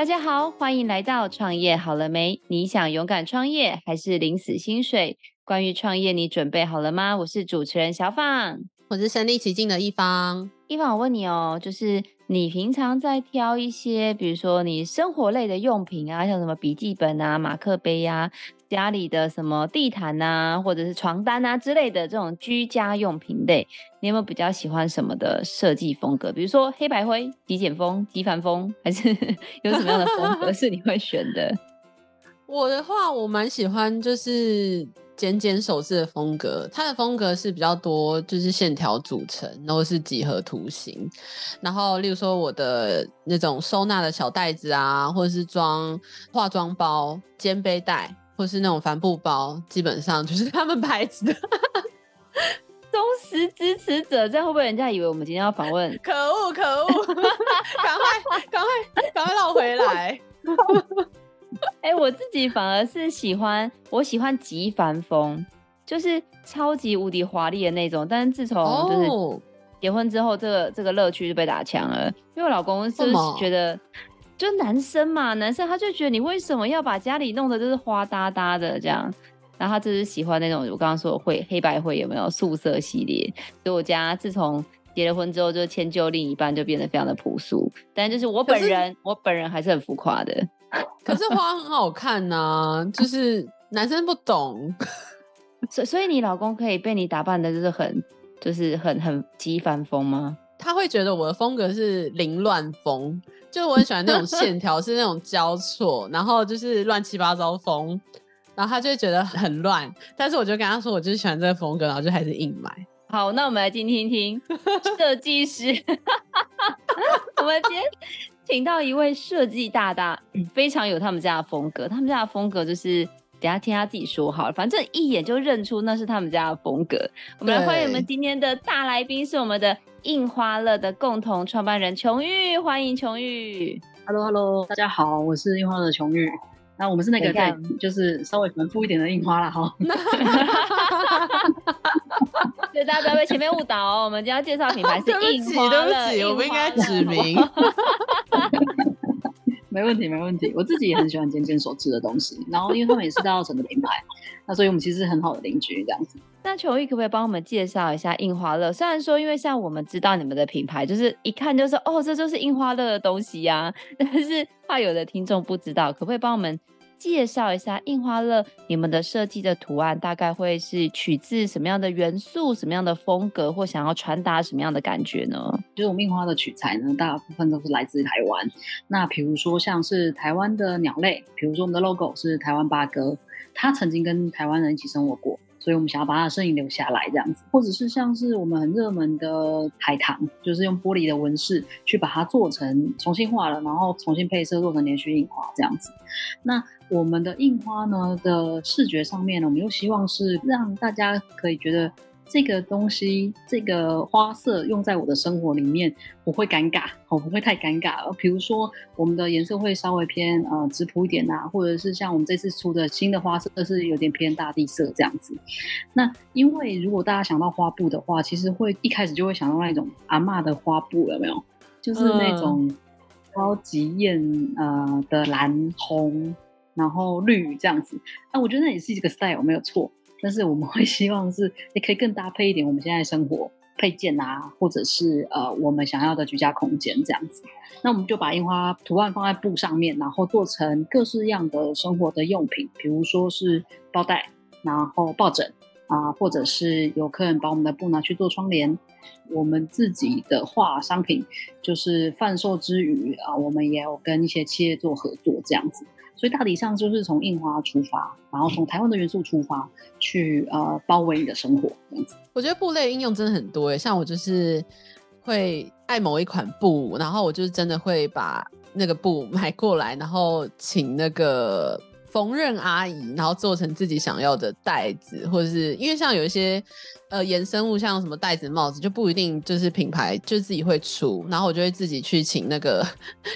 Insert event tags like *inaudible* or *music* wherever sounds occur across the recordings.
大家好，欢迎来到创业好了没？你想勇敢创业还是领死薪水？关于创业，你准备好了吗？我是主持人小放，我是身临其境的一方。一方，我问你哦，就是你平常在挑一些，比如说你生活类的用品啊，像什么笔记本啊、马克杯呀、啊。家里的什么地毯呐、啊，或者是床单啊之类的这种居家用品类，你有没有比较喜欢什么的设计风格？比如说黑白灰、极简风、极繁风，还是 *laughs* 有什么样的风格 *laughs* 是你会选的？*laughs* 我的话，我蛮喜欢就是简简手势的风格，它的风格是比较多，就是线条组成，然后是几何图形。然后，例如说我的那种收纳的小袋子啊，或者是装化妆包、肩背带。或是那种帆布包，基本上就是他们牌子的 *laughs* 忠实支持者。这样会不会人家以为我们今天要访问？可恶可恶！赶快赶快赶快让我回来！*laughs* 哎、欸，我自己反而是喜欢，我喜欢极繁风，就是超级无敌华丽的那种。但是自从就是结婚之后，这个这个乐趣就被打枪了，因为我老公是觉得。就男生嘛，男生他就觉得你为什么要把家里弄得就是花哒哒的这样，然后他就是喜欢那种我刚刚说的灰黑白灰有没有素色系列？所以我家自从结了婚之后，就迁就另一半就变得非常的朴素，但就是我本人我本人还是很浮夸的。*laughs* 可是花很好看呐、啊，就是男生不懂，*laughs* 所所以你老公可以被你打扮的就是很就是很很极繁风吗？他会觉得我的风格是凌乱风。就我很喜欢那种线条是那种交错，然后就是乱七八糟风，然后他就会觉得很乱。但是我就跟他说，我就是喜欢这个风格，然后就还是硬买。好，那我们来听听听 *laughs* 设计师。*laughs* 我们今天请到一位设计大大，非常有他们家的风格。他们家的风格就是，等下听他自己说好了，反正一眼就认出那是他们家的风格。我们来欢迎我们今天的大来宾，是我们的。印花乐的共同创办人琼玉，欢迎琼玉。Hello，Hello，大家好，我是印花乐的琼玉。那我们是那个在就是稍微繁复一点的印花啦。哈。*laughs* 所以大家不要被前面误导哦。我们今天要介绍品牌是印花乐，对不起，我不应该指名。没问题，没问题。我自己也很喜欢尖尖所制的东西，然后因为他们也是大奥城的品牌，那所以我们其实是很好的邻居这样子。那球衣可不可以帮我们介绍一下印花乐？虽然说，因为像我们知道你们的品牌，就是一看就是哦，这就是印花乐的东西呀、*laughs* 但是怕有的听众不知道，可不可以帮我们？介绍一下印花乐，你们的设计的图案大概会是取自什么样的元素、什么样的风格，或想要传达什么样的感觉呢？就是我们印花的取材呢，大部分都是来自台湾。那比如说像是台湾的鸟类，比如说我们的 logo 是台湾八哥，它曾经跟台湾人一起生活过。所以我们想要把它的身影留下来，这样子，或者是像是我们很热门的海棠，就是用玻璃的纹饰去把它做成重新画了，然后重新配色做成连续印花这样子。那我们的印花呢的视觉上面呢，我们又希望是让大家可以觉得。这个东西，这个花色用在我的生活里面我会尴尬，我，不会太尴尬。比如说，我们的颜色会稍微偏呃质朴一点呐、啊，或者是像我们这次出的新的花色是有点偏大地色这样子。那因为如果大家想到花布的话，其实会一开始就会想到那种阿嬷的花布，有没有？就是那种超级艳呃的蓝红，然后绿这样子。那我觉得那也是一个 style，没有错。但是我们会希望是，也可以更搭配一点我们现在生活配件啊，或者是呃我们想要的居家空间这样子。那我们就把印花图案放在布上面，然后做成各式样的生活的用品，比如说是包袋，然后抱枕啊，或者是有客人把我们的布拿去做窗帘。我们自己的画商品就是贩售之余啊，我们也有跟一些企业做合作这样子。所以大体上就是从印花出发，然后从台湾的元素出发，去呃包围你的生活这样子。我觉得布类应用真的很多诶，像我就是会爱某一款布，然后我就是真的会把那个布买过来，然后请那个。缝纫阿姨，然后做成自己想要的袋子，或者是因为像有一些呃衍生物，像什么袋子、帽子，就不一定就是品牌就自己会出，然后我就会自己去请那个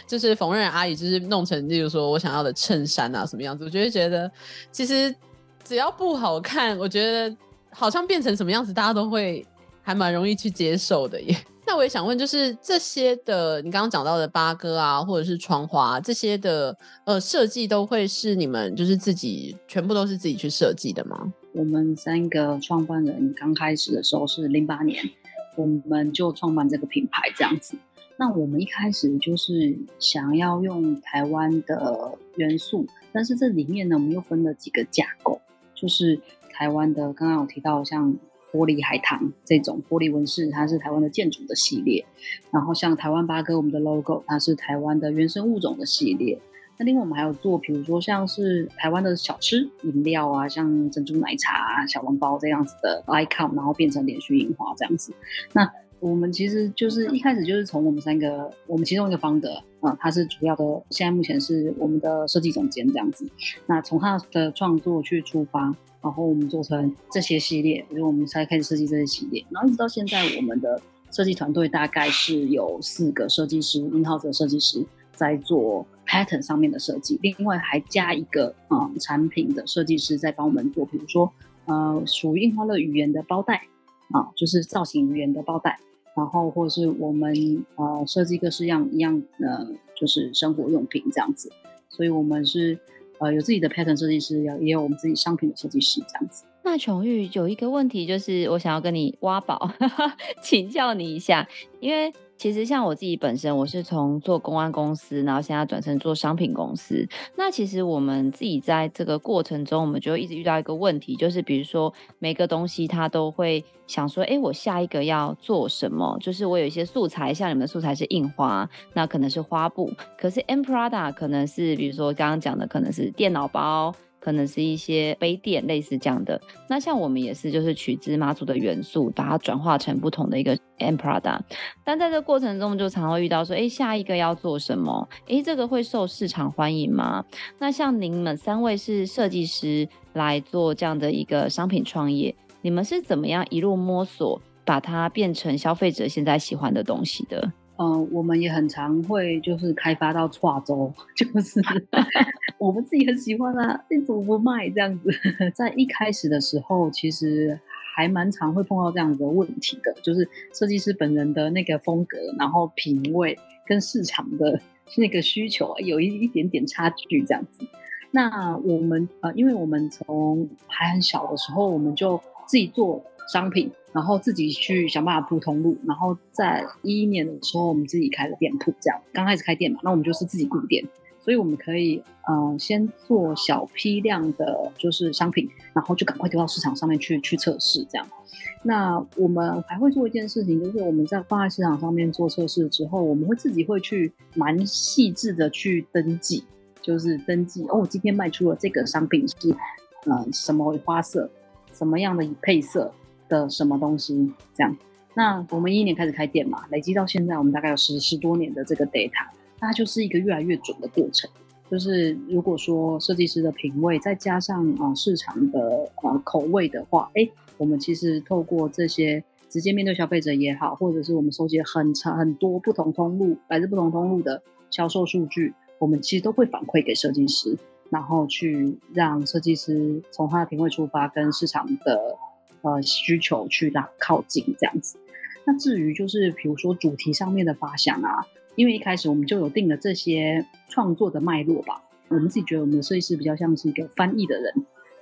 就是缝纫阿姨，就是弄成，例如说我想要的衬衫啊什么样子，我就会觉得其实只要不好看，我觉得好像变成什么样子，大家都会还蛮容易去接受的耶。那我也想问，就是这些的，你刚刚讲到的八哥啊，或者是窗花这些的，呃，设计都会是你们就是自己全部都是自己去设计的吗？我们三个创办人刚开始的时候是零八年，我们就创办这个品牌这样子。那我们一开始就是想要用台湾的元素，但是这里面呢，我们又分了几个架构，就是台湾的刚刚有提到像。玻璃海棠这种玻璃纹饰，它是台湾的建筑的系列。然后像台湾八哥，我们的 logo 它是台湾的原生物种的系列。那另外我们还有做，比如说像是台湾的小吃饮料啊，像珍珠奶茶、小笼包这样子的 icon，然后变成连续印花这样子。那我们其实就是一开始就是从我们三个，我们其中一个 founder 啊，他是主要的，现在目前是我们的设计总监这样子。那从他的创作去出发。然后我们做成这些系列，因为我们才开始设计这些系列，然后一直到现在，我们的设计团队大概是有四个设计师，in-house 的设计师在做 pattern 上面的设计，另外还加一个嗯产品的设计师在帮我们做，比如说呃属于印花乐语言的包袋啊，就是造型语言的包袋，然后或者是我们呃设计各式样一样呃就是生活用品这样子，所以我们是。呃，有自己的 pattern 设计师，也也有我们自己商品的设计师这样子。那琼玉有一个问题，就是我想要跟你挖宝，*laughs* 请教你一下，因为。其实像我自己本身，我是从做公安公司，然后现在转成做商品公司。那其实我们自己在这个过程中，我们就一直遇到一个问题，就是比如说每个东西它都会想说，哎，我下一个要做什么？就是我有一些素材，像你们的素材是印花，那可能是花布，可是 e m p r a d a 可能是比如说刚刚讲的，可能是电脑包。可能是一些杯垫类似这样的，那像我们也是，就是取自妈祖的元素，把它转化成不同的一个 end product。但在这过程中，就常会遇到说，哎，下一个要做什么？哎，这个会受市场欢迎吗？那像您们三位是设计师来做这样的一个商品创业，你们是怎么样一路摸索，把它变成消费者现在喜欢的东西的？嗯、我们也很常会就是开发到跨州，*laughs* 就是我们自己很喜欢啊，你怎么不卖这样子？*laughs* 在一开始的时候，其实还蛮常会碰到这样子的问题的，就是设计师本人的那个风格，然后品味跟市场的那个需求有一一点点差距这样子。那我们呃，因为我们从还很小的时候，我们就自己做商品。然后自己去想办法铺通路，然后在一一年的时候，我们自己开了店铺，这样刚开始开店嘛，那我们就是自己顾店，所以我们可以呃先做小批量的，就是商品，然后就赶快丢到市场上面去去测试，这样。那我们还会做一件事情，就是我们在放在市场上面做测试之后，我们会自己会去蛮细致的去登记，就是登记哦，今天卖出了这个商品是呃什么花色，什么样的配色。的什么东西这样？那我们一一年开始开店嘛，累积到现在，我们大概有十十多年的这个 data，它就是一个越来越准的过程。就是如果说设计师的品味，再加上啊、市场的啊、呃、口味的话，哎，我们其实透过这些直接面对消费者也好，或者是我们收集很长很多不同通路来自不同通路的销售数据，我们其实都会反馈给设计师，然后去让设计师从他的品味出发，跟市场的。呃，需求去拉靠近这样子。那至于就是比如说主题上面的发想啊，因为一开始我们就有定了这些创作的脉络吧。我们自己觉得我们的设计师比较像是一个翻译的人，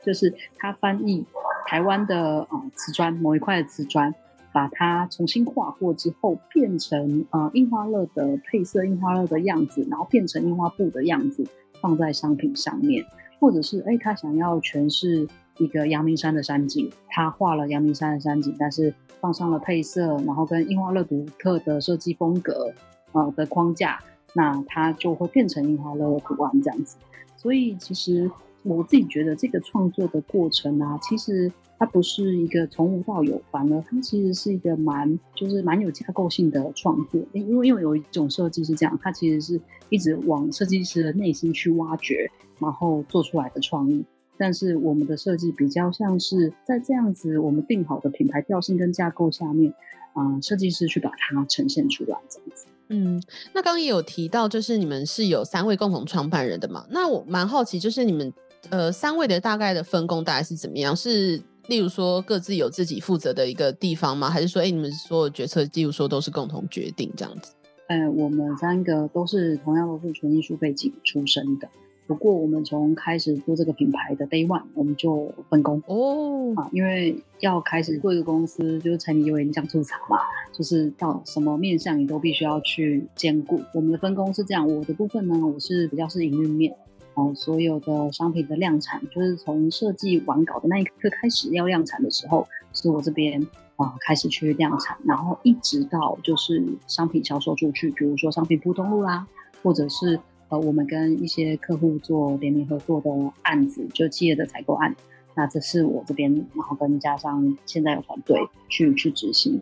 就是他翻译台湾的啊瓷砖某一块的瓷砖，把它重新画过之后变成呃印花乐的配色、印花乐的样子，然后变成印花布的样子放在商品上面，或者是哎他想要诠释。一个阳明山的山景，他画了阳明山的山景，但是放上了配色，然后跟印花乐独特的设计风格，呃的框架，那它就会变成印花乐的图案这样子。所以其实我自己觉得这个创作的过程啊，其实它不是一个从无到有，反而它其实是一个蛮就是蛮有架构性的创作。因为因为有一种设计是这样，它其实是一直往设计师的内心去挖掘，然后做出来的创意。但是我们的设计比较像是在这样子我们定好的品牌调性跟架构下面，啊、设计师去把它呈现出来这样子。嗯，那刚刚也有提到，就是你们是有三位共同创办人的嘛？那我蛮好奇，就是你们呃三位的大概的分工大概是怎么样？是例如说各自有自己负责的一个地方吗？还是说，哎、你们所有决策，例如说都是共同决定这样子？呃，我们三个都是同样都是纯艺术背景出身的。不过，我们从开始做这个品牌的 Day One，我们就分工哦啊，因为要开始做一个公司，就是柴米油盐酱醋茶嘛，就是到什么面向你都必须要去兼顾。我们的分工是这样，我的部分呢，我是比较是营运面，哦，所有的商品的量产，就是从设计完稿的那一刻开始要量产的时候，是我这边啊开始去量产，然后一直到就是商品销售出去，比如说商品铺通路啦，或者是。呃，我们跟一些客户做联名合作的案子，就企业的采购案，那这是我这边，然后跟加上现在有团队去去执行。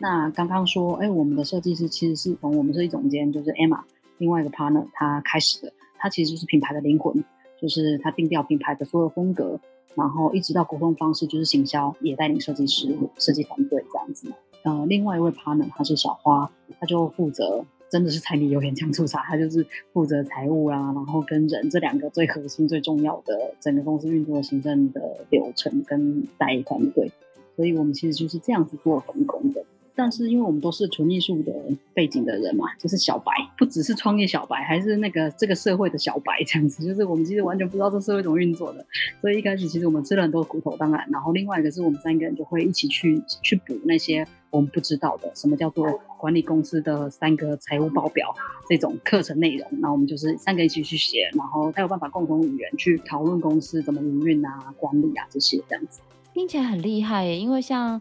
那刚刚说，哎，我们的设计师其实是从我们设计总监就是 Emma，另外一个 partner 他开始的，他其实就是品牌的灵魂，就是他定调品牌的所有风格，然后一直到沟通方式就是行销，也带领设计师设计团队这样子。呃，另外一位 partner 他是小花，他就负责。真的是柴米油盐酱醋茶，他就是负责财务啊，然后跟人这两个最核心、最重要的整个公司运作的行政的流程跟带团队，所以我们其实就是这样子做分工的。但是因为我们都是纯艺术的背景的人嘛，就是小白，不只是创业小白，还是那个这个社会的小白这样子，就是我们其实完全不知道这社会怎么运作的。所以一开始其实我们吃了很多苦头，当然，然后另外一个是我们三个人就会一起去去补那些我们不知道的，什么叫做管理公司的三个财务报表这种课程内容。那我们就是三个一起去写，然后才有办法共同语言去讨论公司怎么营运啊、管理啊这些这样子。听起来很厉害耶，因为像。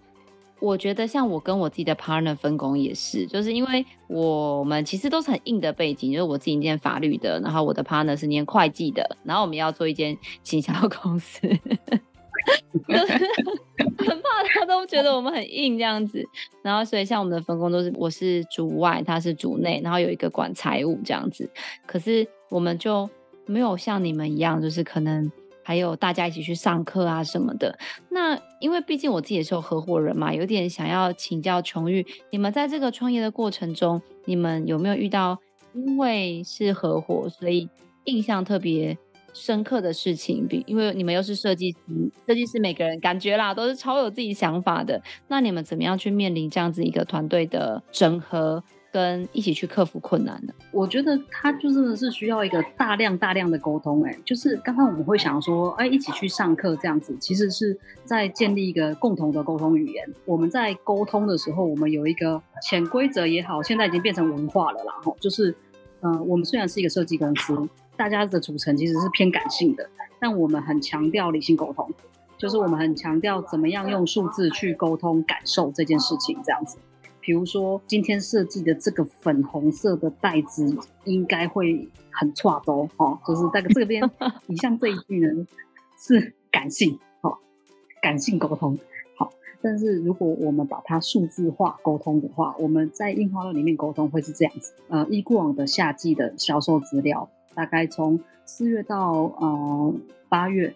我觉得像我跟我自己的 partner 分工也是，就是因为我们其实都是很硬的背景，就是我自己念法律的，然后我的 partner 是念会计的，然后我们要做一间行销公司，*laughs* 就是 *laughs* 很怕他都觉得我们很硬这样子，然后所以像我们的分工都是我是主外，他是主内，然后有一个管财务这样子，可是我们就没有像你们一样，就是可能。还有大家一起去上课啊什么的。那因为毕竟我自己也是有合伙人嘛，有点想要请教琼玉，你们在这个创业的过程中，你们有没有遇到因为是合伙，所以印象特别深刻的事情？比因为你们又是设计师，设计师每个人感觉啦都是超有自己想法的。那你们怎么样去面临这样子一个团队的整合？跟一起去克服困难的，我觉得他就真的是需要一个大量大量的沟通。哎，就是刚刚我们会想说，哎，一起去上课这样子，其实是在建立一个共同的沟通语言。我们在沟通的时候，我们有一个潜规则也好，现在已经变成文化了啦。吼，就是，嗯、呃，我们虽然是一个设计公司，大家的组成其实是偏感性的，但我们很强调理性沟通，就是我们很强调怎么样用数字去沟通感受这件事情，这样子。比如说，今天设计的这个粉红色的袋子应该会很差哦，哦，就是这个这边，*laughs* 以上这一句呢是感性，哦，感性沟通，好。但是如果我们把它数字化沟通的话，我们在印花乐里面沟通会是这样子，呃，依过往的夏季的销售资料，大概从四月到呃八月，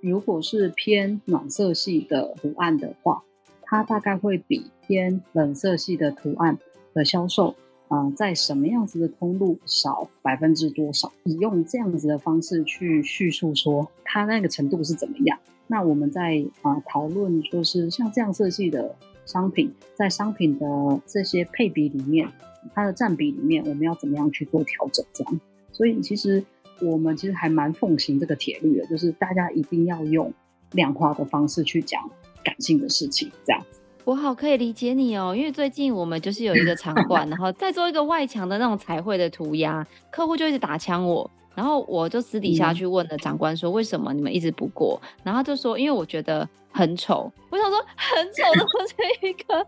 如果是偏暖色系的图案的话。它大概会比偏冷色系的图案的销售，啊、在什么样子的通路少百分之多少？以用这样子的方式去叙述说它那个程度是怎么样？那我们在啊讨论，说、是像这样色系的商品，在商品的这些配比里面，它的占比里面，我们要怎么样去做调整？这样，所以其实我们其实还蛮奉行这个铁律的，就是大家一定要用量化的方式去讲。感性的事情，这样子，我好可以理解你哦。因为最近我们就是有一个场馆，*laughs* 然后再做一个外墙的那种彩绘的涂鸦，客户就一直打枪我，然后我就私底下去问了长官说，为什么你们一直不过？然后他就说，因为我觉得很丑。我想说，很丑的不是一个 *laughs*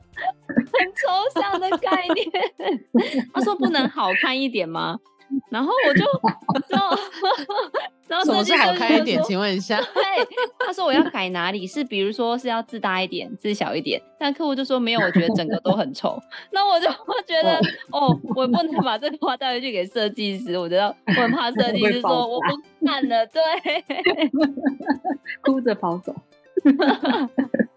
很抽象的概念。*laughs* 他说不能好看一点吗？然后我就，*laughs* 然后，然后设计师好看一点，请问一下，*laughs* 对，他说我要改哪里？是比如说是要字大一点，字小一点？但客户就说没有，我觉得整个都很丑。那我就会觉得，哦，我不能把这个话带回去给设计师，我觉得我很怕 *laughs* 设计师说我不看了，对，哭着跑走。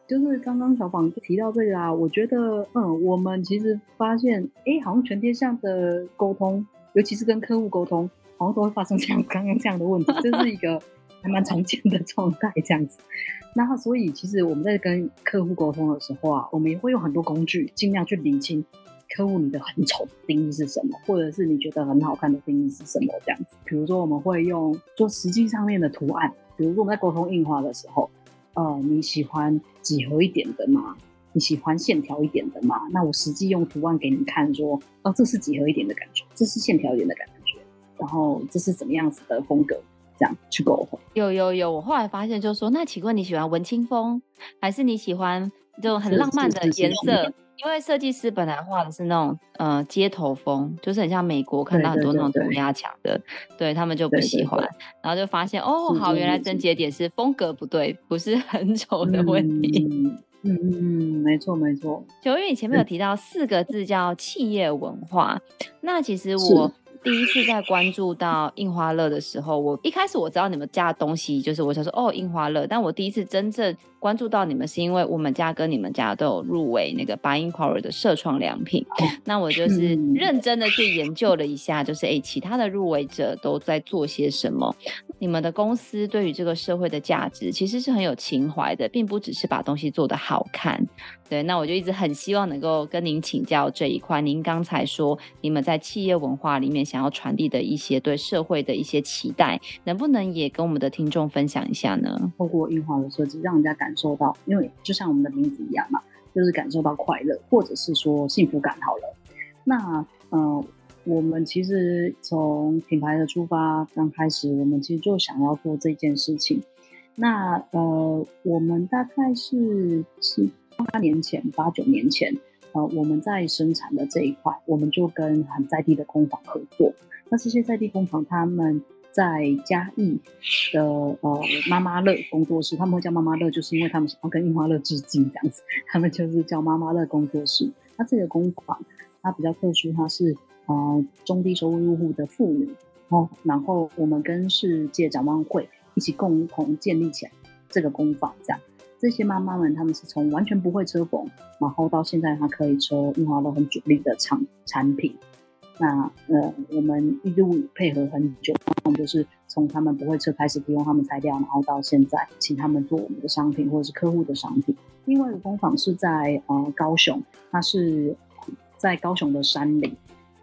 就是刚刚小访提到这个啊，我觉得，嗯，我们其实发现，哎，好像全天下的沟通。尤其是跟客户沟通，好像都会发生这样刚刚这样的问题，*laughs* 这是一个还蛮常见的状态这样子。那所以其实我们在跟客户沟通的时候啊，我们也会用很多工具，尽量去理清客户你的很丑的定义是什么，或者是你觉得很好看的定义是什么这样子。比如说我们会用做实际上面的图案，比如说我们在沟通印花的时候，呃，你喜欢几何一点的吗？你喜欢线条一点的嘛？那我实际用图案给你看，说，哦，这是几何一点的感觉，这是线条一点的感觉，然后这是怎么样子的风格，这样去沟通。有有有，我后来发现，就是说，那请问你喜欢文青风，还是你喜欢这种很浪漫的颜色？因为设计师本来画的是那种呃街头风，就是很像美国看到很多那种涂鸦墙的，对，他们就不喜欢，对对对，然后就发现哦，好，原来症结点是风格不对，不是很 *laughs* 丑的问题。嗯嗯嗯，没错没错。就因为你前面有提到四个字叫企业文化，那其实我。第一次在关注到印花乐的时候，我一开始我知道你们家的东西，就是我想说哦，印花乐。但我第一次真正关注到你们，是因为我们家跟你们家都有入围那个 Buy Incpower 的社创良品。那我就是认真的去研究了一下，就是哎，其他的入围者都在做些什么。你们的公司对于这个社会的价值其实是很有情怀的，并不只是把东西做得好看。对，那我就一直很希望能够跟您请教这一块。您刚才说你们在企业文化里面想要传递的一些对社会的一些期待，能不能也跟我们的听众分享一下呢？透过印花的设计，让人家感受到，因为就像我们的名字一样嘛，就是感受到快乐，或者是说幸福感。好了，那呃，我们其实从品牌的出发刚开始，我们其实就想要做这件事情。那呃，我们大概是是。八年前、八九年前，呃，我们在生产的这一块，我们就跟很在地的工坊合作。那这些在地工坊，他们在嘉义的呃妈妈乐工作室，他们会叫妈妈乐，就是因为他们想要跟印花乐致敬这样子，他们就是叫妈妈乐工作室。那这个工坊它比较特殊，它是呃中低收入户的妇女哦，然后我们跟世界展望会一起共同建立起来这个工坊这样。这些妈妈们，她们是从完全不会车缝，然后到现在她可以车印花都很主力的产产品。那呃，我们一路配合很久，我们就是从他们不会车开始提供他们材料，然后到现在请他们做我们的商品或者是客户的商品。另外一个工坊是在呃高雄，它是在高雄的山里，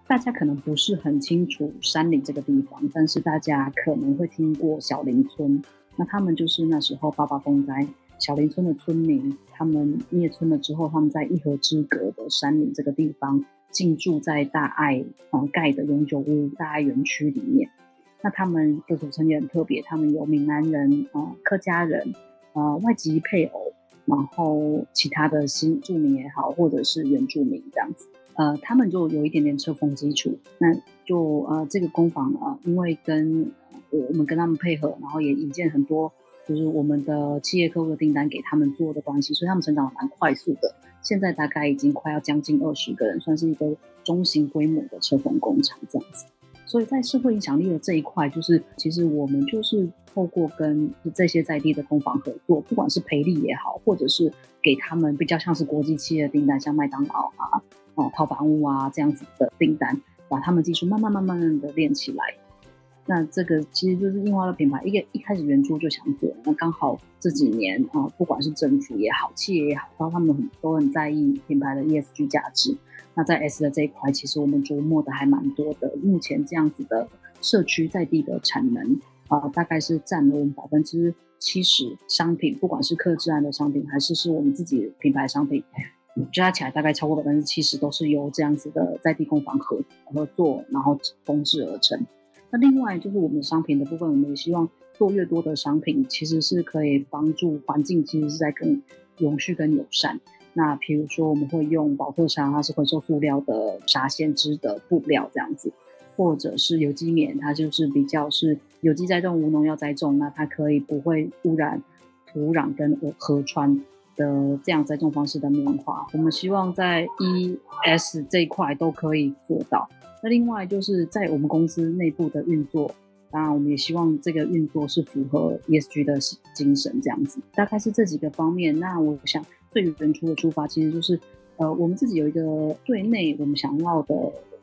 大家可能不是很清楚山里这个地方，但是大家可能会听过小林村。那他们就是那时候八八风灾。小林村的村民，他们灭村了之后，他们在一河之隔的山林这个地方，进驻在大爱啊盖的永久屋大爱园区里面。那他们的组成也很特别，他们有闽南人啊、客家人啊、外籍配偶，然后其他的新住民也好，或者是原住民这样子。呃，他们就有一点点车缝基础。那就呃这个工坊啊、因为跟我们跟他们配合，然后也引荐很多。就是我们的企业客户的订单给他们做的关系，所以他们成长蛮快速的。现在大概已经快要将近二十个人，算是一个中型规模的车缝工厂这样子。所以在社会影响力的这一块，就是其实我们就是透过跟这些在地的工坊合作，不管是培力也好，或者是给他们比较像是国际企业的订单，像麦当劳啊、哦套房屋啊这样子的订单，把他们技术慢慢慢慢的练起来。那这个其实就是印花的品牌，一个一开始原初就想做，那刚好这几年啊、不管是政府也好，企业也好，然后他们很都很在意品牌的 ESG 价值。那在 S 的这一块，其实我们琢磨的还蛮多的。目前这样子的社区在地的产能啊、大概是占了我们百分之七十商品，不管是客制案的商品，还是是我们自己品牌商品，加起来大概超过百分之七十都是由这样子的在地工坊合合作，然后缝制而成。那另外就是我们商品的部分，我们也希望做越多的商品，其实是可以帮助环境，其实是在更永续、更友善。那比如说，我们会用宝特纱，它是回收塑料的纱线织的布料这样子，或者是有机棉，它就是比较是有机栽种、无农药栽种，那它可以不会污染土壤跟河川的这样栽种方式的棉花。我们希望在 ES 这一块都可以做到。那另外就是在我们公司内部的运作，当然我们也希望这个运作是符合 ESG 的精神，这样子大概是这几个方面。那我想最原初的出发，其实就是呃，我们自己有一个对内我们想要的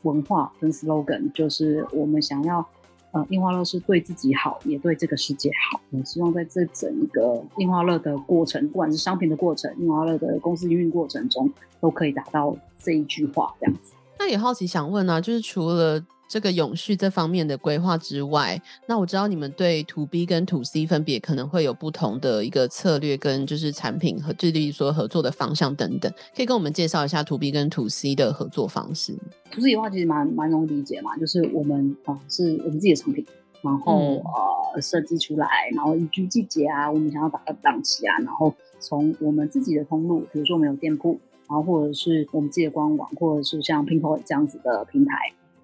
文化跟 slogan，就是我们想要呃，印花乐是对自己好，也对这个世界好。我希望在这整个印花乐的过程，不管是商品的过程，印花乐的公司营运过程中，都可以达到这一句话这样子。那也好奇想问啊，就是除了这个永续这方面的规划之外，那我知道你们对 To B 跟 To C 分别可能会有不同的一个策略，跟就是产品和致力于说合作的方向等等，可以跟我们介绍一下 To B 跟 To C 的合作方式。To C 的话其实蛮蛮容易理解嘛，就是我们啊、呃、是我们自己的产品，然后、嗯、呃设计出来，然后依据季节啊，我们想要打的档期啊，然后从我们自己的通路，比如说我们有店铺，然后或者是我们自己的官网，或者是像 Pinkoi 这样子的平台。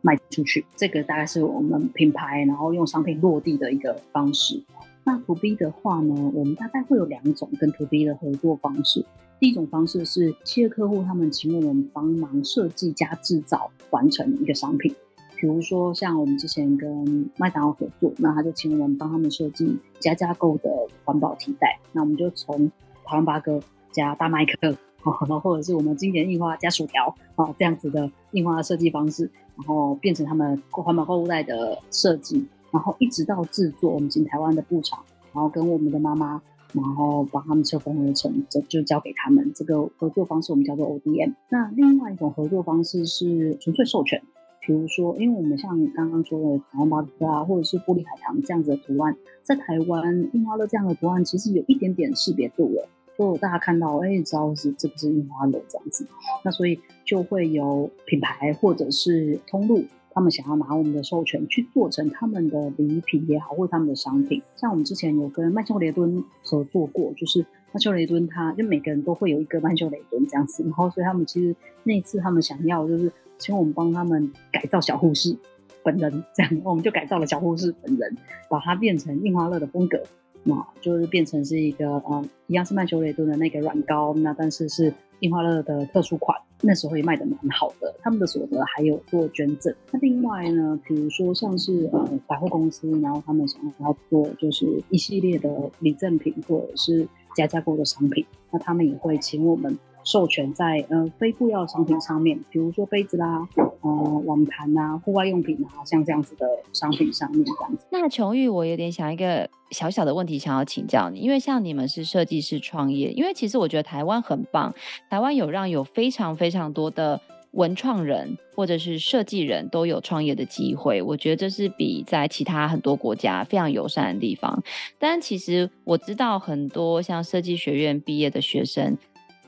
卖出去，这个大概是我们品牌，然后用商品落地的一个方式。那 To B 的话呢，我们大概会有两种跟 To B 的合作方式。第一种方式是企业客户他们请我们帮忙设计加制造完成一个商品，比如说像我们之前跟麦当劳合作，那他就请我们帮他们设计加加购的环保提袋，那我们就从台湾八哥加大麦克。然后或者是我们经典印花加薯条啊，这样子的印花设计方式，然后变成他们环保购物袋的设计，然后一直到制作，我们进台湾的布厂，然后跟我们的妈妈，然后帮他们车缝合成，就就交给他们。这个合作方式我们叫做 ODM。那另外一种合作方式是纯粹授权，比如说，因为我们像刚刚说的台湾八哥啊，或者是玻璃海棠这样子的图案，在台湾印花乐这样的图案，其实有一点点识别度了。都有大家看到，哎、欸，知道是这不是印花乐这样子，那所以就会有品牌或者是通路，他们想要拿我们的授权去做成他们的礼品也好，或他们的商品。像我们之前有跟曼秀雷敦合作过，就是曼秀雷敦，他就每个人都会有一个曼秀雷敦这样子，然后所以他们其实那一次他们想要就是请我们帮他们改造小护士本人这样，我们就改造了小护士本人，把它变成印花乐的风格。那就是变成是一个嗯，一样是曼秀雷敦的那个软膏，那但是是印花乐的特殊款，那时候也卖得蛮好的。他们的所得还有做捐赠。那另外呢，比如说像是呃百货公司，然后他们想要做就是一系列的礼赠品或者是加价购的商品，那他们也会请我们。授权在呃非布料商品上面，比如说杯子啦、呃网盘啊、户外用品啊，像这样子的商品上面这样子。那琼玉，我有点想一个小小的问题想要请教你，因为像你们是设计师创业，因为其实我觉得台湾很棒，台湾有让有非常非常多的文创人或者是设计人都有创业的机会，我觉得这是比在其他很多国家非常友善的地方。但其实我知道很多像设计学院毕业的学生。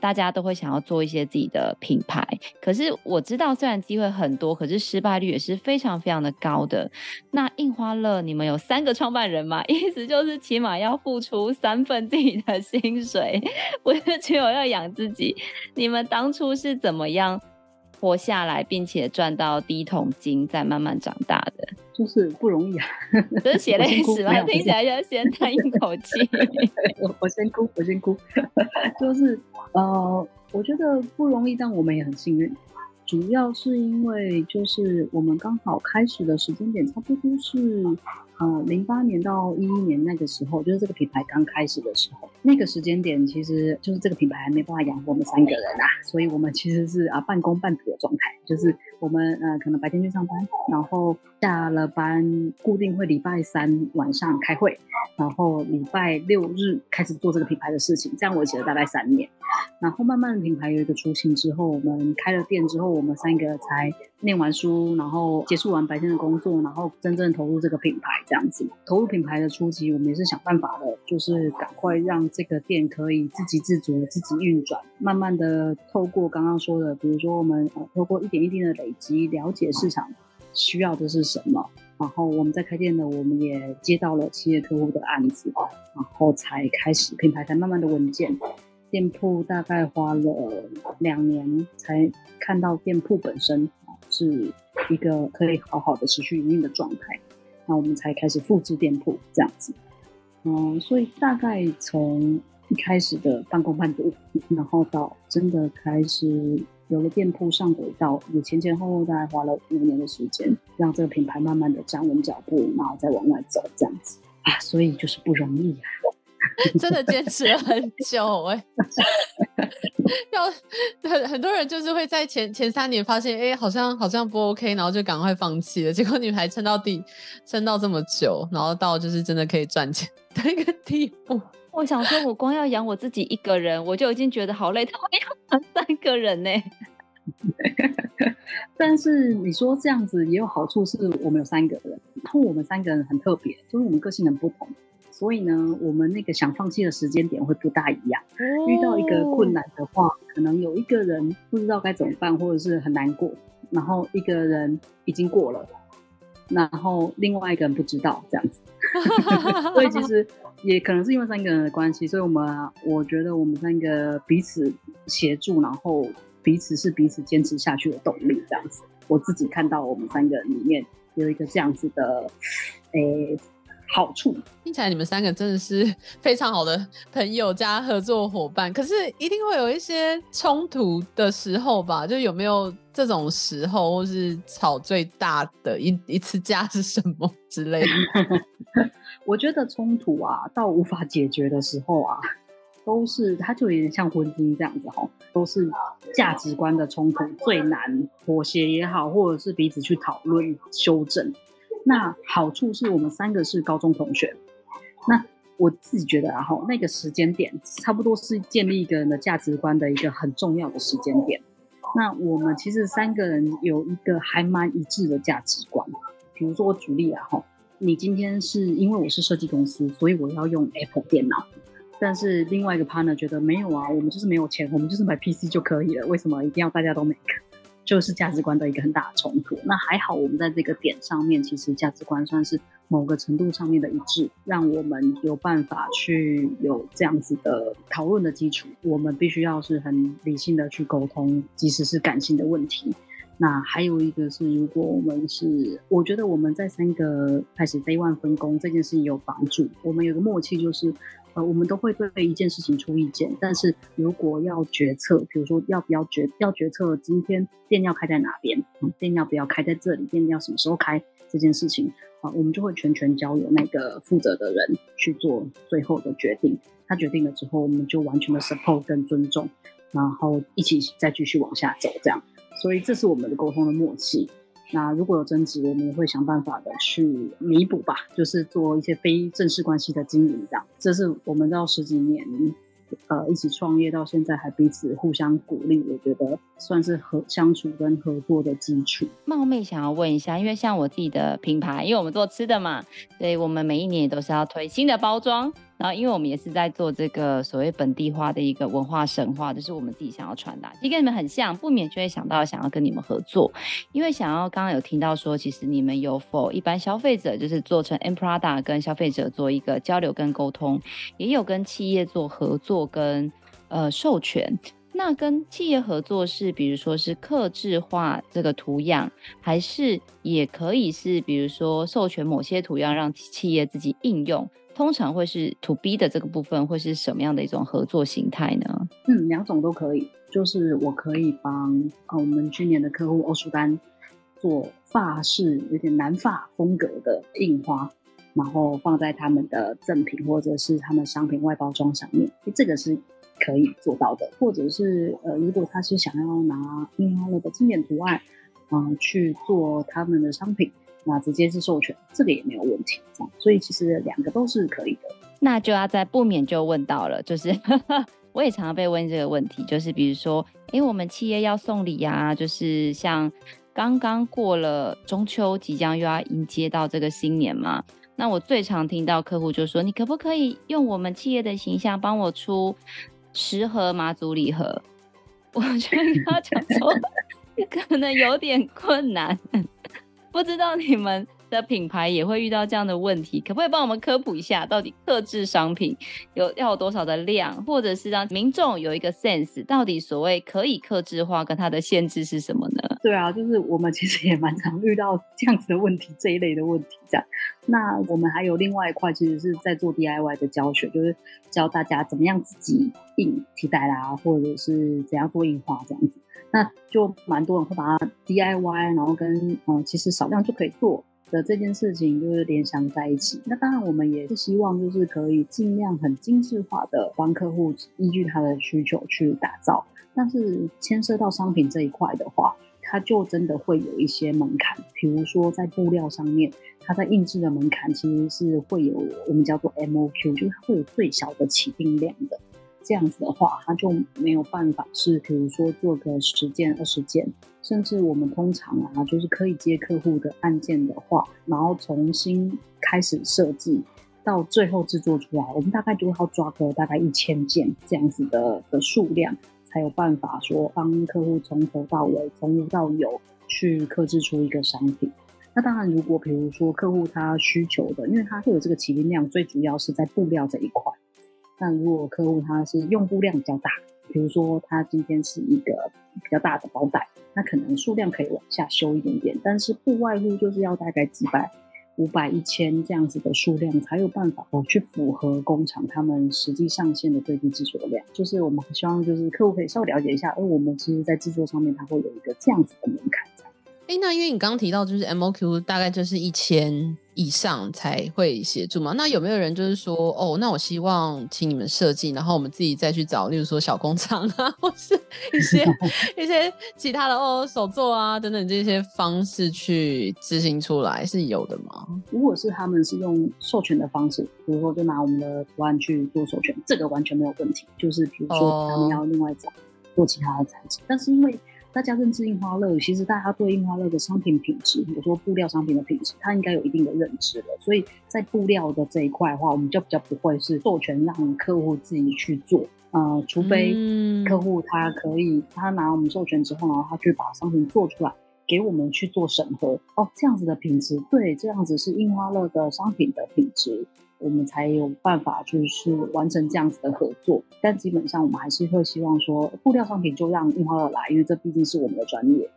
大家都会想要做一些自己的品牌，可是我知道虽然机会很多，可是失败率也是非常非常的高的。那印花乐，你们有三个创办人吗？*laughs* 意思就是起码要付出三份自己的薪水，不是只有要养自己。你们当初是怎么样活下来，并且赚到第一桶金，再慢慢长大的？就是不容易啊，*laughs* 这是血泪史吗？听起来要先 *laughs* 叹一口气。我我先哭，我先哭，*laughs* 就是。呃，我觉得不容易，但我们也很幸运。主要是因为，就是我们刚好开始的时间点，差不多是呃零八年到一一年那个时候，就是这个品牌刚开始的时候。那个时间点，其实就是这个品牌还没办法养活我们三个人啊，所以我们其实是啊半工半读的状态，就是我们呃可能白天去上班，然后下了班固定会礼拜三晚上开会。然后礼拜六日开始做这个品牌的事情，这样维持了大概三年。然后慢慢品牌有一个雏形之后，我们开了店之后，我们三个才念完书，然后结束完白天的工作，然后真正投入这个品牌这样子。投入品牌的初期，我们也是想办法的，就是赶快让这个店可以自给自足、自己运转。慢慢的透过刚刚说的，比如说我们呃透过一点一滴的累及，了解市场需要的是什么。然后我们在开店呢，我们也接到了企业客户的案子，然后才开始品牌才慢慢的稳健。店铺大概花了两年才看到店铺本身是一个可以好好的持续营运的状态，那我们才开始复制店铺这样子。嗯，所以大概从一开始的半工半读，然后到真的开始。有了店铺上轨道，也前前后后大概花了五年的时间，让这个品牌慢慢的站稳脚步，然后再往外走，这样子啊，所以就是不容易啊，*laughs* 真的坚持了很久哎、欸。*laughs* 要很很多人就是会在前前三年发现，哎、欸，好像好像不 OK，然后就赶快放弃了。结果你们还撑到第撑到这么久，然后到就是真的可以赚钱 *laughs* 的一个地步。我想说，我光要养我自己一个人，我就已经觉得好累，他要养三个人呢。*laughs* 但是你说这样子也有好处，是我们有三个人，然后我们三个人很特别，就是我们个性很不同。所以呢，我们那个想放弃的时间点会不大一样。遇到一个困难的话，可能有一个人不知道该怎么办，或者是很难过，然后一个人已经过了，然后另外一个人不知道这样子。*laughs* 所以其实也可能是因为三个人的关系，所以我们我觉得我们三个彼此协助，然后彼此是彼此坚持下去的动力。这样子，我自己看到我们三个人里面有一个这样子的，诶。好处听起来你们三个真的是 *laughs* 非常好的朋友加合作伙伴，可是一定会有一些冲突的时候吧？就有没有这种时候，或是吵最大的一一次架是什么之类的？*laughs* 我觉得冲突啊，到无法解决的时候啊，都是它就有点像婚姻这样子哈，都是价值观的冲突最难妥协也好，或者是彼此去讨论修正。那好处是我们三个是高中同学，那我自己觉得啊，哈，那个时间点差不多是建立一个人的价值观的一个很重要的时间点。那我们其实三个人有一个还蛮一致的价值观。比如说我举例啊，哈，你今天是因为我是设计公司，所以我要用 Apple 电脑，但是另外一个 partner 觉得没有啊，我们就是没有钱，我们就是买 PC 就可以了，为什么一定要大家都买？就是价值观的一个很大的冲突。那还好，我们在这个点上面，其实价值观算是某个程度上面的一致，让我们有办法去有这样子的讨论的基础。我们必须要是很理性的去沟通，即使是感性的问题。那还有一个是，如果我们是，我觉得我们在三个开始 day one 分工这件事情有帮助。我们有个默契，就是。呃，我们都会对一件事情出意见，但是如果要决策，比如说要不要决要决策今天店要开在哪边，嗯，店要不要开在这里，店要什么时候开这件事情啊，我们就会全权交由那个负责的人去做最后的决定。他决定了之后，我们就完全的 support 跟尊重，然后一起再继续往下走，这样。所以这是我们的沟通的默契。那如果有争执，我们也会想办法的去弥补吧，就是做一些非正式关系的经营，这样。这是我们到十几年，呃，一起创业到现在还彼此互相鼓励，我觉得算是合相处跟合作的基础。冒昧想要问一下，因为像我自己的品牌，因为我们做吃的嘛，所以我们每一年也都是要推新的包装。然后，因为我们也是在做这个所谓本地化的一个文化神话，就是我们自己想要传达，其实跟你们很像，不免就会想到想要跟你们合作，因为想要刚刚有听到说，其实你们有否一般消费者，就是做成 Mprada 跟消费者做一个交流跟沟通，也有跟企业做合作跟呃授权。那跟企业合作是，比如说是客制化这个图样，还是也可以是，比如说授权某些图样让企业自己应用。通常会是 to B 的这个部分，会是什么样的一种合作形态呢？嗯，两种都可以。就是我可以帮呃我们去年的客户欧舒丹做法式有点南法风格的印花，然后放在他们的赠品或者是他们商品外包装上面，这个是可以做到的。或者是呃，如果他是想要拿印花了的经典图案，啊、呃，去做他们的商品。那直接是授权，这个也没有问题，这样，所以其实两个都是可以的。那就要在不免就问到了，就是 *laughs* 我也常常被问这个问题，就是比如说，哎，我们企业要送礼啊，就是像刚刚过了中秋，即将又要迎接到这个新年嘛。那我最常听到客户就说，你可不可以用我们企业的形象帮我出十盒妈祖礼盒？*laughs* 我觉得他讲说 *laughs* 可能有点困难。不知道你们的品牌也会遇到这样的问题，可不可以帮我们科普一下，到底克制商品有要有多少的量，或者是让民众有一个 sense，到底所谓可以克制化跟它的限制是什么呢？对啊，就是我们其实也蛮常遇到这样子的问题，这一类的问题这样。那我们还有另外一块，其实是在做 DIY 的教学，就是教大家怎么样自己印提袋啦，或者是怎样做印花这样子。那就蛮多人会把它 DIY，然后跟嗯，其实少量就可以做，的这件事情就是联想在一起。那当然，我们也是希望就是可以尽量很精致化的帮客户依据他的需求去打造。但是牵涉到商品这一块的话，它就真的会有一些门槛。比如说在布料上面，它在印制的门槛其实是会有我们叫做 MOQ，就是它会有最小的起订量的。这样子的话，他就没有办法是，比如说做个十件、二十件，甚至我们通常啊，就是可以接客户的案件的话，然后重新开始设计，到最后制作出来，我们大概就要抓个大概一千件这样子的的数量，才有办法说帮客户从头到尾、从无到有去克制出一个商品。那当然，如果比如说客户他需求的，因为他会有这个起订量，最主要是在布料这一块。但如果客户他是用布量比较大，比如说他今天是一个比较大的包袋，那可能数量可以往下修一点点，但是不外乎就是要大概几百、五百、一千这样子的数量，才有办法去符合工厂他们实际上线的最低制作量。就是我们希望就是客户可以稍微了解一下，而我们其实在制作上面，它会有一个这样子的门槛在。哎，那因为你刚刚提到就是 MOQ 大概就是一千以上才会协助嘛？那有没有人就是说，哦，那我希望请你们设计，然后我们自己再去找，例如说小工厂啊，*laughs* 或是一些 *laughs* 一些其他的哦手作啊等等这些方式去执行出来是有的吗？如果是他们是用授权的方式，比如说就拿我们的图案去做授权，这个完全没有问题。就是比如说他们要另外找做其他的材质，但是因为大家认知印花乐，其实大家对印花乐的商品品质，比如说布料商品的品质，它应该有一定的认知了。所以在布料的这一块的话，我们就比较不会是授权让客户自己去做。呃，除非客户他可以，他拿我们授权之后，然后他去把商品做出来，给我们去做审核。哦，这样子的品质，对，这样子是印花乐的商品的品质。我们才有办法就是完成这样子的合作，但基本上我们还是会希望说，布料商品就让印花乐来，因为这毕竟是我们的专业，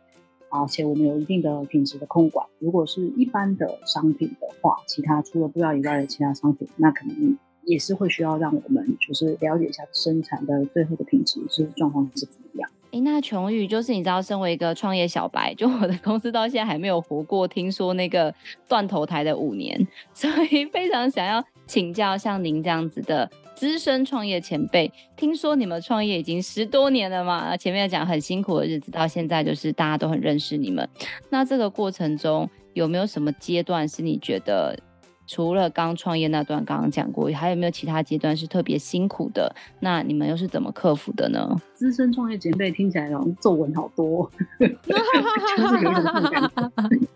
而且我们有一定的品质的控管。如果是一般的商品的话，其他除了布料以外的其他商品，那可能也是会需要让我们就是了解一下生产的最后的品质是状况是怎么样。哎，那琼宇就是你知道，身为一个创业小白，就我的公司到现在还没有活过，听说那个断头台的五年，所以非常想要。请教像您这样子的资深创业前辈，听说你们创业已经十多年了嘛？前面讲很辛苦的日子，到现在就是大家都很认识你们。那这个过程中有没有什么阶段是你觉得除了刚创业那段刚刚讲过，还有没有其他阶段是特别辛苦的？那你们又是怎么克服的呢？资深创业前辈听起来好像皱纹好多，就是有一种感觉。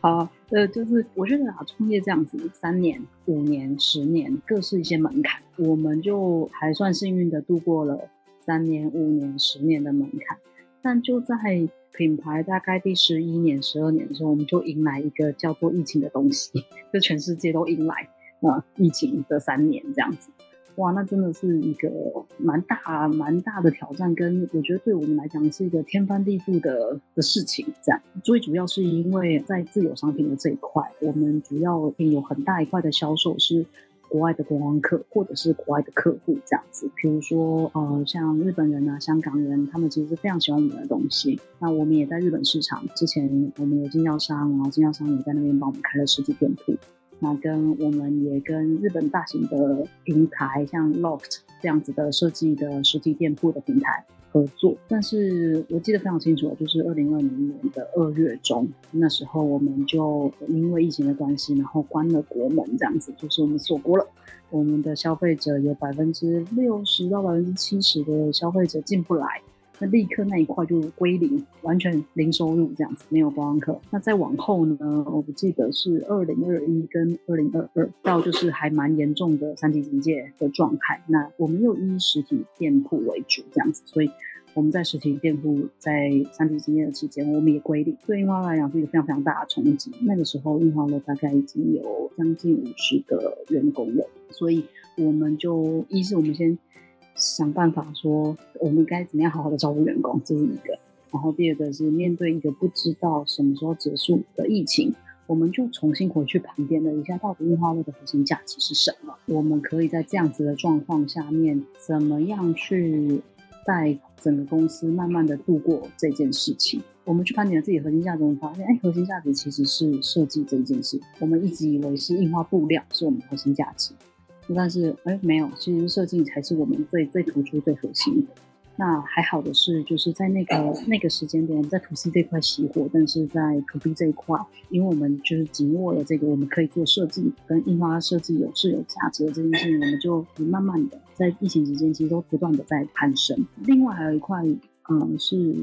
好，呃，就是我觉得啊，创业这样子，三年、五年、十年，各是一些门槛。我们就还算幸运的度过了三年、五年、十年的门槛。但就在品牌大概第十一年、十二年的时候，我们就迎来一个叫做疫情的东西，*laughs* 就全世界都迎来啊、呃、疫情的三年这样子。哇，那真的是一个蛮大蛮大的挑战，跟我觉得对我们来讲是一个天翻地覆的的事情。这样，最主要是因为在自有商品的这一块，我们主要有很大一块的销售是国外的观光客或者是国外的客户这样子。比如说，呃，像日本人啊、香港人，他们其实是非常喜欢我们的东西。那我们也在日本市场，之前我们有经销商，然后经销商也在那边帮我们开了实体店铺。那跟我们也跟日本大型的平台，像 Loft 这样子的设计的实体店铺的平台合作。但是我记得非常清楚，就是二零二零年的二月中，那时候我们就因为疫情的关系，然后关了国门，这样子就是我们锁国了。我们的消费者有百分之六十到百分之七十的消费者进不来。那立刻那一块就归零，完全零收入这样子，没有观光客。那再往后呢？我不记得是二零二一跟二零二二，到就是还蛮严重的三级警戒的状态。那我们又以实体店铺为主这样子，所以我们在实体店铺在三级警戒的期间，我们也归零。对印花来讲是一个非常非常大的冲击。那个时候印花乐大概已经有将近五十个员工了，所以我们就一是我们先。想办法说，我们该怎么样好好的照顾员工，这是一个。然后第二个是面对一个不知道什么时候结束的疫情，我们就重新回去盘点了一下，到底印花乐的核心价值是什么？我们可以在这样子的状况下面，怎么样去带整个公司慢慢的度过这件事情？我们去盘点了自己核心价值，我们发现，哎，核心价值其实是设计这一件事。我们一直以为是印花布料是我们的核心价值，但是，哎，没有，其实设计才是我们最最突出、最核心的。那还好的是，就是在那个那个时间点，在 To C 这块熄火，但是在可比这一块，因为我们就是紧握了这个，我们可以做设计跟印花设计有是有价值的这件事情，我们就慢慢的在疫情期间，其实都不断的在攀升。另外还有一块，嗯，是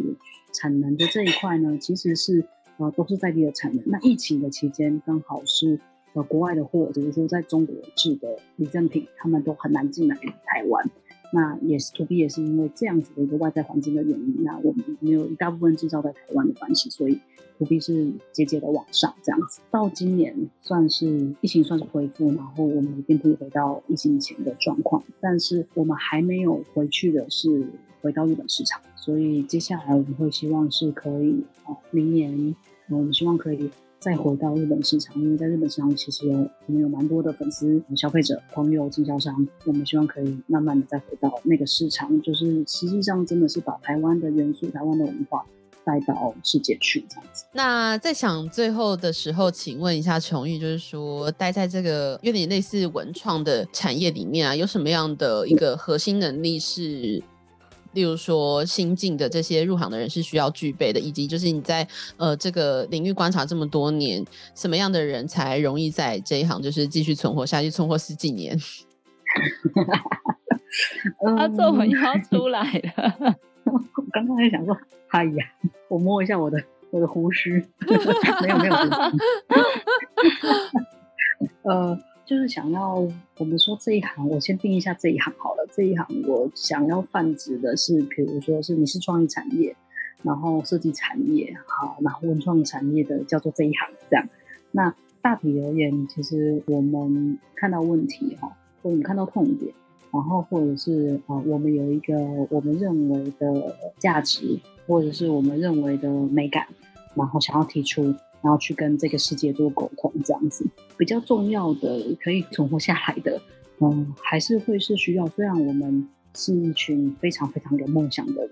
产能的这一块呢，其实是呃都是在地的产能。那疫情的期间，刚好是呃国外的货，比如说在中国制的礼赠品，他们都很难进来台湾。那也是 To B 也是因为这样子的一个外在环境的原因，那我们没有一大部分制造在台湾的关系，所以 To B 是节节的往上这样子。到今年算是疫情算是恢复，然后我们的店铺回到疫情以前的状况，但是我们还没有回去的是回到日本市场，所以接下来我们会希望是可以啊，明年我们希望可以。再回到日本市场，因为在日本市场其实有我们有蛮多的粉丝、消费者、朋友、经销商，我们希望可以慢慢的再回到那个市场，就是实际上真的是把台湾的元素、台湾的文化带到世界去这样子。那在想最后的时候，请问一下琼玉，就是说待在这个有点类似文创的产业里面啊，有什么样的一个核心能力是？例如说，新进的这些入行的人是需要具备的，以及就是你在呃这个领域观察这么多年，什么样的人才容易在这一行就是继续存活下去，存活十几年？*laughs* 他皱纹又要出来了。我刚刚在想说，哎呀，我摸一下我的我的胡须，没 *laughs* 有没有。*laughs* 呃。就是想要我们说这一行，我先定一下这一行好了。这一行我想要泛指的是，比如说是你是创意产业，然后设计产业，好，然后文创产业的叫做这一行这样。那大体而言，其实我们看到问题哈，或者你看到痛点，然后或者是啊，我们有一个我们认为的价值，或者是我们认为的美感，然后想要提出。然后去跟这个世界做沟通，这样子比较重要的可以存活下来的，嗯，还是会是需要。虽然我们是一群非常非常有梦想的人，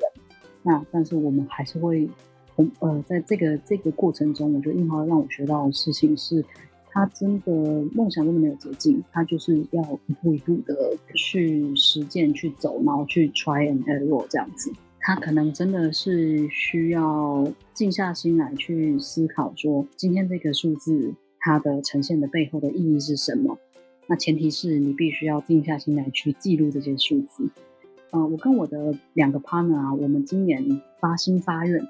那但是我们还是会，呃，在这个这个过程中，我觉得印花让我学到的事情是，他真的梦想真的没有捷径，他就是要一步一步的去实践去走，然后去 try and error 这样子。他可能真的是需要静下心来去思考，说今天这个数字它的呈现的背后的意义是什么？那前提是你必须要静下心来去记录这些数字。嗯、我跟我的两个 partner 啊，我们今年发心发愿，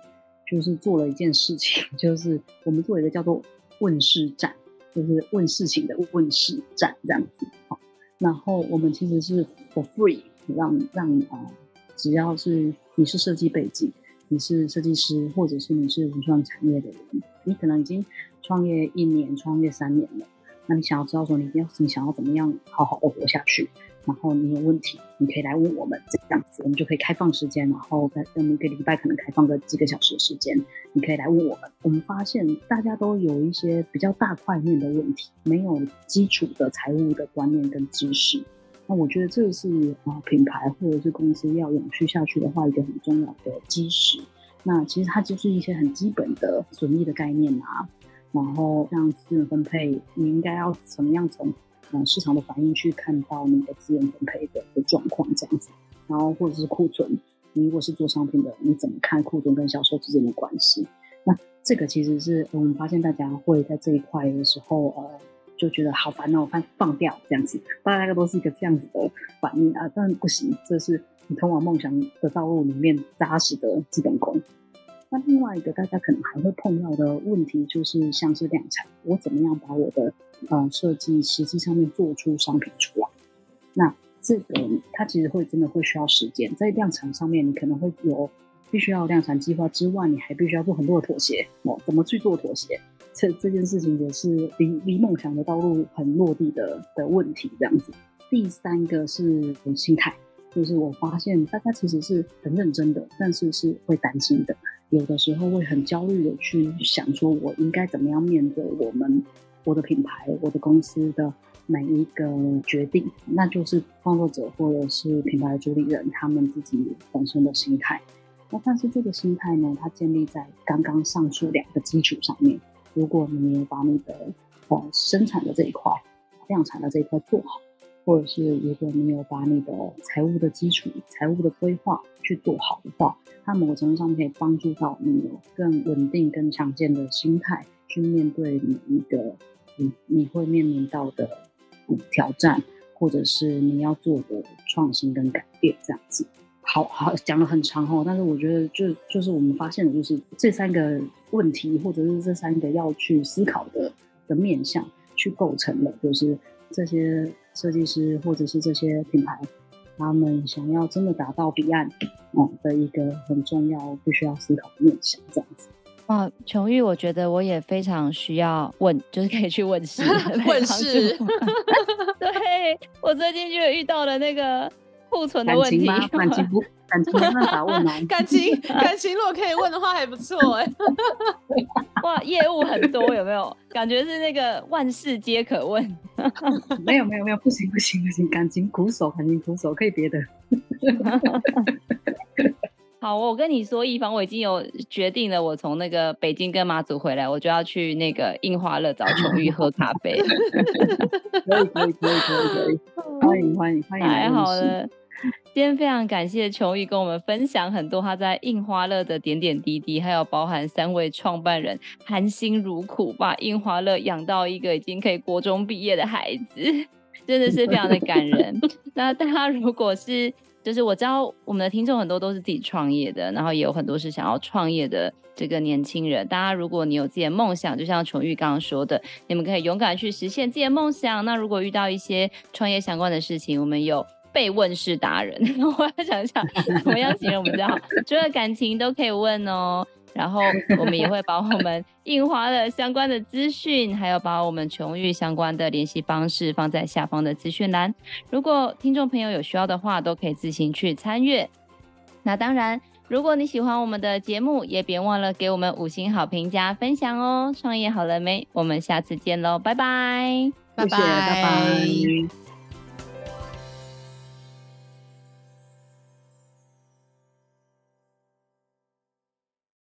就是做了一件事情，*laughs* 就是我们做一个叫做问事展，就是问事情的问事展这样子。好，然后我们其实是 for free 让让啊。只要是你是设计背景，你是设计师，或者是你是文创产业的人，你可能已经创业一年、创业三年了，那你想要知道说你要你想要怎么样好好的活下去，然后你有问题，你可以来问我们，这样子我们就可以开放时间，然后在每个礼拜可能开放个几个小时的时间，你可以来问我们。我们发现大家都有一些比较大块面的问题，没有基础的财务的观念跟知识。那我觉得这是啊，品牌或者是公司要永续下去的话，一个很重要的基石。那其实它就是一些很基本的损益的概念啊，然后像资源分配，你应该要怎么样从嗯市场的反应去看到你的资源分配的的状况这样子，然后或者是库存，你如果是做商品的，你怎么看库存跟销售之间的关系？那这个其实是我们发现大家会在这一块的时候呃。就觉得好烦恼，放放掉这样子，大概都是一个这样子的反应啊。但不行，这是你通往梦想的道路里面扎实的基本功。那另外一个大家可能还会碰到的问题，就是像是量产，我怎么样把我的呃设计实际上面做出商品出来？那这个它其实会真的会需要时间，在量产上面，你可能会有必须要量产计划之外，你还必须要做很多的妥协哦。怎么去做妥协？这这件事情也是离离梦想的道路很落地的的问题，这样子。第三个是心态，就是我发现大家其实是很认真的，但是是会担心的，有的时候会很焦虑的去想说，我应该怎么样面对我们我的品牌、我的公司的每一个决定，那就是创作者或者是品牌主理人他们自己本身的心态。那但是这个心态呢，它建立在刚刚上述两个基础上面。如果你没有把你的呃生产的这一块、量产的这一块做好，或者是如果你没有把你的财务的基础、财务的规划去做好的话，它某个程度上可以帮助到你有更稳定、更强健的心态去面对你一个你你会面临到的、挑战，或者是你要做的创新跟改变这样子。好好讲了很长哦，但是我觉得就就是我们发现的就是这三个问题，或者是这三个要去思考的的面向，去构成的就是这些设计师或者是这些品牌，他们想要真的达到彼岸，嗯的一个很重要必须要思考的面向，这样子。哇，琼玉，我觉得我也非常需要问，就是可以去问事，*laughs* 问事。*laughs* 对，我最近就遇到了那个。*laughs* 库存的问题，感情不 *laughs* 感情没办法问吗。*laughs* 感情感情如果可以问的话还不错哎。哇，业务很多有没有？感觉是那个万事皆可问。没有没有没有，不行不行不行，感情苦手，感情苦手，可以别的。好，我跟你说，一方，我已经有决定了，我从那个北京跟马祖回来，我就要去那个印花乐找琼玉喝咖啡。可以可以可以可以可以，欢迎欢迎欢迎。太好了，今天非常感谢琼玉跟我们分享很多他在印花乐的点点滴滴，还有包含三位创办人含辛茹苦把印花乐养到一个已经可以国中毕业的孩子，*laughs* 真的是非常的感人。那大家如果是。就是我知道我们的听众很多都是自己创业的，然后也有很多是想要创业的这个年轻人。大家如果你有自己的梦想，就像琼玉刚刚说的，你们可以勇敢去实现自己的梦想。那如果遇到一些创业相关的事情，我们有被问事达人。*laughs* 我要想想 *laughs* 怎么样形容比较好，除了感情都可以问哦。然后我们也会把我们印花的相关的资讯，还有把我们琼玉相关的联系方式放在下方的资讯栏。如果听众朋友有需要的话，都可以自行去参阅。那当然，如果你喜欢我们的节目，也别忘了给我们五星好评加分享哦。创业好了没？我们下次见喽，拜拜，拜拜，拜拜。